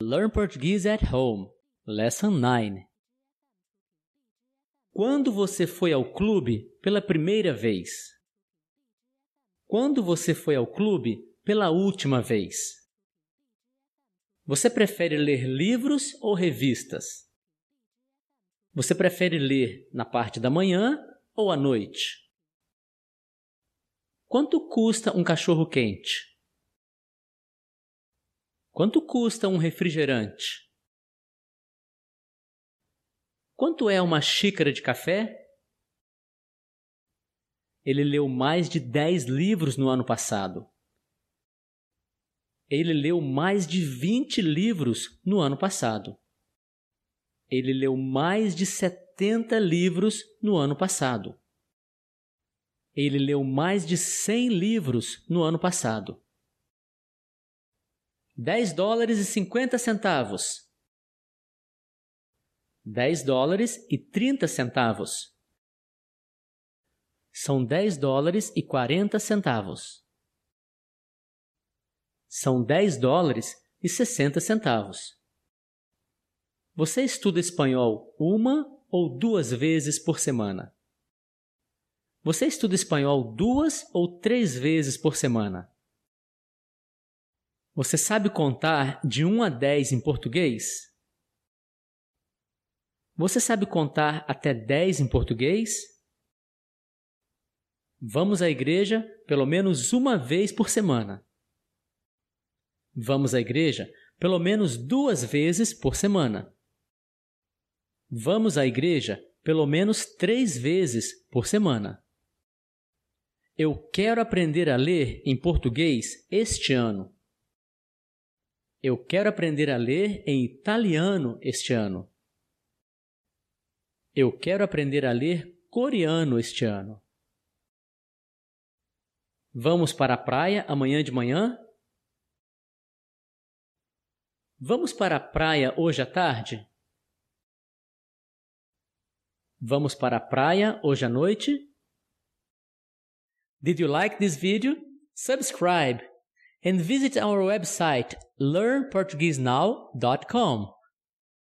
Learn Portuguese at Home, Lesson 9. Quando você foi ao clube pela primeira vez? Quando você foi ao clube pela última vez? Você prefere ler livros ou revistas? Você prefere ler na parte da manhã ou à noite? Quanto custa um cachorro quente? Quanto custa um refrigerante? Quanto é uma xícara de café? Ele leu mais de 10 livros no ano passado. Ele leu mais de 20 livros no ano passado. Ele leu mais de 70 livros no ano passado. Ele leu mais de 100 livros no ano passado. 10 dólares e 50 centavos. 10 dólares e 30 centavos. São 10 dólares e 40 centavos. São 10 dólares e 60 centavos. Você estuda espanhol uma ou duas vezes por semana? Você estuda espanhol duas ou três vezes por semana? Você sabe contar de 1 a 10 em português? Você sabe contar até 10 em português? Vamos à igreja pelo menos uma vez por semana. Vamos à igreja pelo menos duas vezes por semana. Vamos à igreja pelo menos três vezes por semana. Eu quero aprender a ler em português este ano. Eu quero aprender a ler em italiano este ano. Eu quero aprender a ler coreano este ano. Vamos para a praia amanhã de manhã? Vamos para a praia hoje à tarde? Vamos para a praia hoje à noite? Did you like this video? Subscribe and visit our website learnportuguesenow.com.